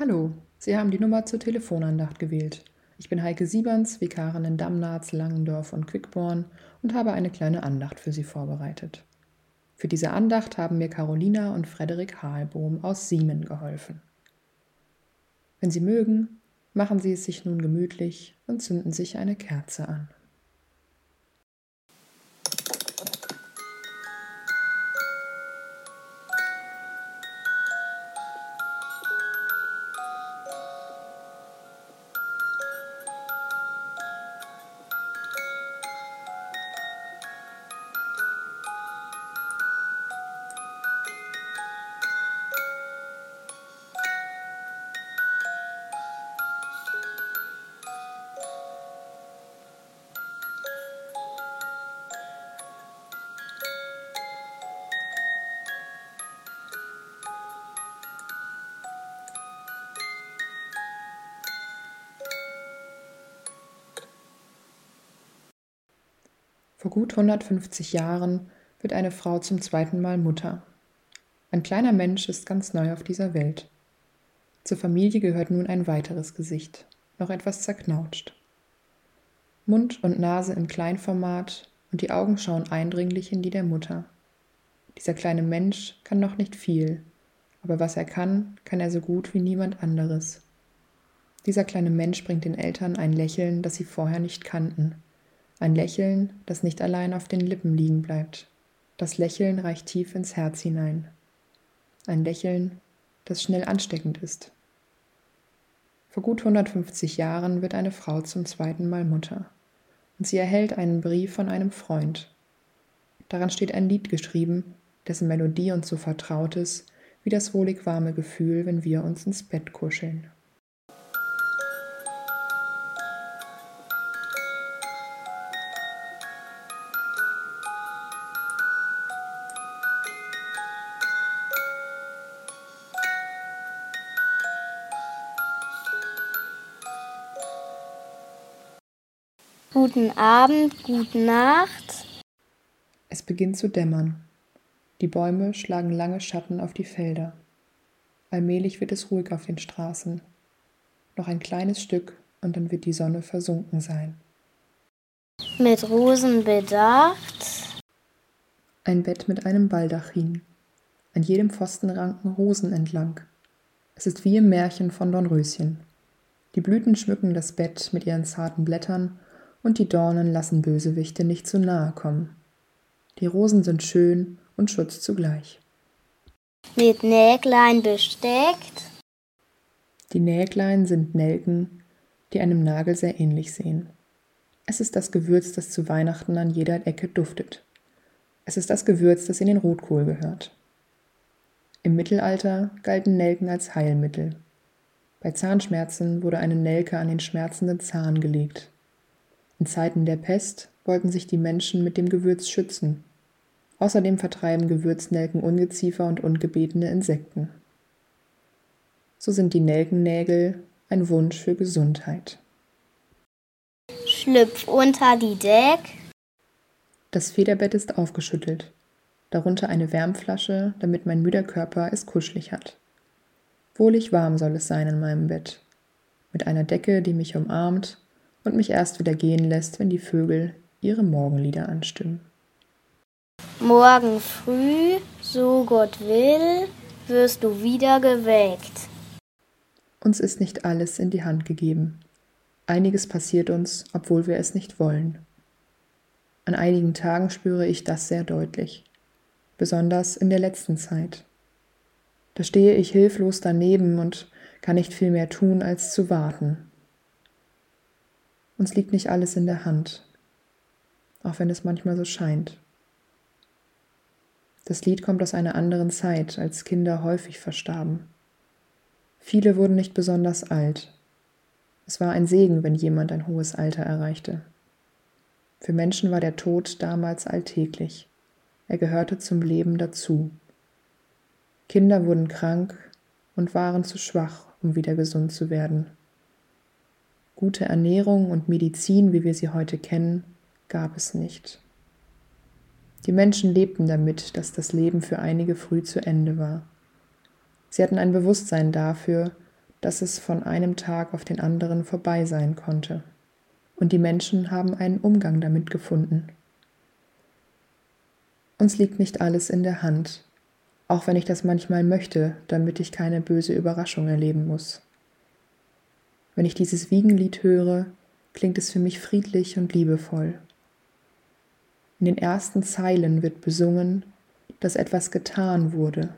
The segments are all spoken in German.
Hallo, Sie haben die Nummer zur Telefonandacht gewählt. Ich bin Heike Sieberns, Vikarin in Damnatz, Langendorf und Quickborn und habe eine kleine Andacht für Sie vorbereitet. Für diese Andacht haben mir Carolina und Frederik Hahlbohm aus Siemen geholfen. Wenn Sie mögen, machen Sie es sich nun gemütlich und zünden sich eine Kerze an. Vor gut 150 Jahren wird eine Frau zum zweiten Mal Mutter. Ein kleiner Mensch ist ganz neu auf dieser Welt. Zur Familie gehört nun ein weiteres Gesicht, noch etwas zerknautscht. Mund und Nase im Kleinformat und die Augen schauen eindringlich in die der Mutter. Dieser kleine Mensch kann noch nicht viel, aber was er kann, kann er so gut wie niemand anderes. Dieser kleine Mensch bringt den Eltern ein Lächeln, das sie vorher nicht kannten ein Lächeln, das nicht allein auf den Lippen liegen bleibt. Das Lächeln reicht tief ins Herz hinein. Ein Lächeln, das schnell ansteckend ist. Vor gut 150 Jahren wird eine Frau zum zweiten Mal Mutter und sie erhält einen Brief von einem Freund. Daran steht ein Lied geschrieben, dessen Melodie uns so vertraut ist wie das wohlig warme Gefühl, wenn wir uns ins Bett kuscheln. Guten Abend, gute Nacht. Es beginnt zu dämmern. Die Bäume schlagen lange Schatten auf die Felder. Allmählich wird es ruhig auf den Straßen. Noch ein kleines Stück und dann wird die Sonne versunken sein. Mit Rosen bedacht. Ein Bett mit einem Baldachin. An jedem Pfosten ranken Rosen entlang. Es ist wie im Märchen von Dornröschen. Die Blüten schmücken das Bett mit ihren zarten Blättern und die Dornen lassen Bösewichte nicht zu nahe kommen. Die Rosen sind schön und Schutz zugleich. Mit Näglein besteckt. Die Näglein sind Nelken, die einem Nagel sehr ähnlich sehen. Es ist das Gewürz, das zu Weihnachten an jeder Ecke duftet. Es ist das Gewürz, das in den Rotkohl gehört. Im Mittelalter galten Nelken als Heilmittel. Bei Zahnschmerzen wurde eine Nelke an den schmerzenden Zahn gelegt. In Zeiten der Pest wollten sich die Menschen mit dem Gewürz schützen. Außerdem vertreiben Gewürznelken Ungeziefer und ungebetene Insekten. So sind die Nelkennägel ein Wunsch für Gesundheit. Schlüpf unter die Deck. Das Federbett ist aufgeschüttelt. Darunter eine Wärmflasche, damit mein müder Körper es kuschelig hat. Wohlig warm soll es sein in meinem Bett. Mit einer Decke, die mich umarmt und mich erst wieder gehen lässt, wenn die Vögel ihre Morgenlieder anstimmen. Morgen früh, so Gott will, wirst du wieder geweckt. Uns ist nicht alles in die Hand gegeben. Einiges passiert uns, obwohl wir es nicht wollen. An einigen Tagen spüre ich das sehr deutlich, besonders in der letzten Zeit. Da stehe ich hilflos daneben und kann nicht viel mehr tun, als zu warten, uns liegt nicht alles in der Hand, auch wenn es manchmal so scheint. Das Lied kommt aus einer anderen Zeit, als Kinder häufig verstarben. Viele wurden nicht besonders alt. Es war ein Segen, wenn jemand ein hohes Alter erreichte. Für Menschen war der Tod damals alltäglich. Er gehörte zum Leben dazu. Kinder wurden krank und waren zu schwach, um wieder gesund zu werden. Gute Ernährung und Medizin, wie wir sie heute kennen, gab es nicht. Die Menschen lebten damit, dass das Leben für einige früh zu Ende war. Sie hatten ein Bewusstsein dafür, dass es von einem Tag auf den anderen vorbei sein konnte. Und die Menschen haben einen Umgang damit gefunden. Uns liegt nicht alles in der Hand, auch wenn ich das manchmal möchte, damit ich keine böse Überraschung erleben muss. Wenn ich dieses Wiegenlied höre, klingt es für mich friedlich und liebevoll. In den ersten Zeilen wird besungen, dass etwas getan wurde.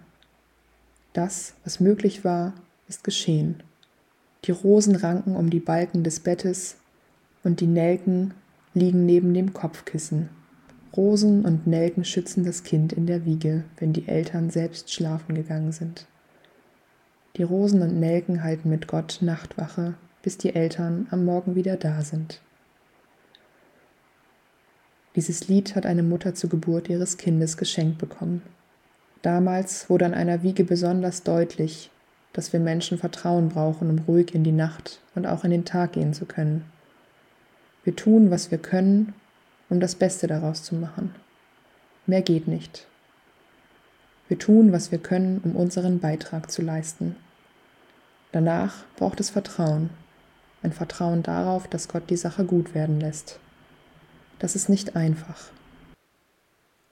Das, was möglich war, ist geschehen. Die Rosen ranken um die Balken des Bettes und die Nelken liegen neben dem Kopfkissen. Rosen und Nelken schützen das Kind in der Wiege, wenn die Eltern selbst schlafen gegangen sind. Die Rosen und Nelken halten mit Gott Nachtwache, bis die Eltern am Morgen wieder da sind. Dieses Lied hat eine Mutter zur Geburt ihres Kindes geschenkt bekommen. Damals wurde an einer Wiege besonders deutlich, dass wir Menschen Vertrauen brauchen, um ruhig in die Nacht und auch in den Tag gehen zu können. Wir tun, was wir können, um das Beste daraus zu machen. Mehr geht nicht. Wir tun, was wir können, um unseren Beitrag zu leisten. Danach braucht es Vertrauen, ein Vertrauen darauf, dass Gott die Sache gut werden lässt. Das ist nicht einfach.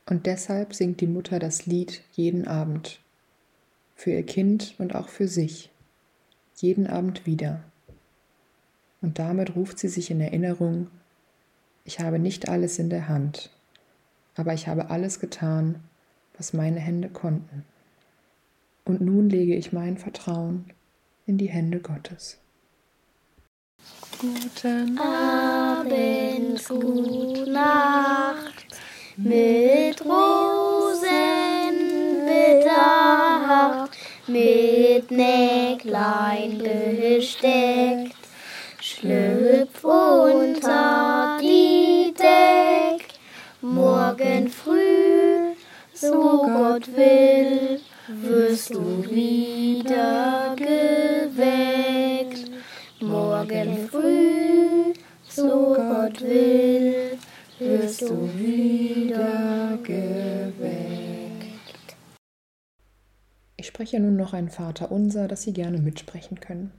Und deshalb singt die Mutter das Lied jeden Abend, für ihr Kind und auch für sich, jeden Abend wieder. Und damit ruft sie sich in Erinnerung, ich habe nicht alles in der Hand, aber ich habe alles getan, was meine Hände konnten. Und nun lege ich mein Vertrauen in die Hände Gottes. Guten Abend, gute Nacht. Mit Rosen bedacht mit Näglein besteckt. Schlüpf unter die Deck, morgen früh, so Gott will, wirst du wieder früh, so Gott will, wirst du wieder geweckt. Ich spreche nun noch ein Vater unser, das Sie gerne mitsprechen können.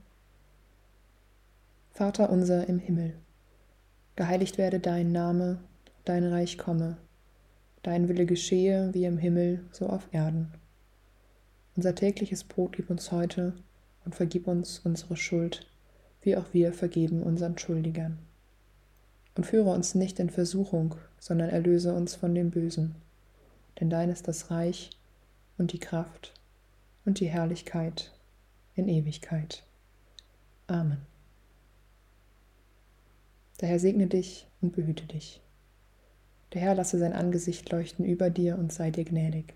Vater unser im Himmel, geheiligt werde dein Name, dein Reich komme, dein Wille geschehe wie im Himmel, so auf Erden. Unser tägliches Brot gib uns heute und vergib uns unsere Schuld, wie auch wir vergeben unseren Schuldigern. Und führe uns nicht in Versuchung, sondern erlöse uns von dem Bösen. Denn dein ist das Reich und die Kraft und die Herrlichkeit in Ewigkeit. Amen. Der Herr segne dich und behüte dich. Der Herr lasse sein Angesicht leuchten über dir und sei dir gnädig.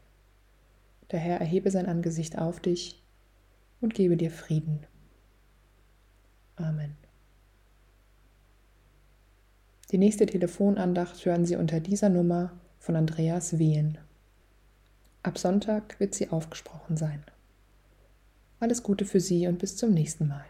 Der Herr erhebe sein Angesicht auf dich und gebe dir Frieden. Amen. Die nächste Telefonandacht hören Sie unter dieser Nummer von Andreas Wehen. Ab Sonntag wird sie aufgesprochen sein. Alles Gute für Sie und bis zum nächsten Mal.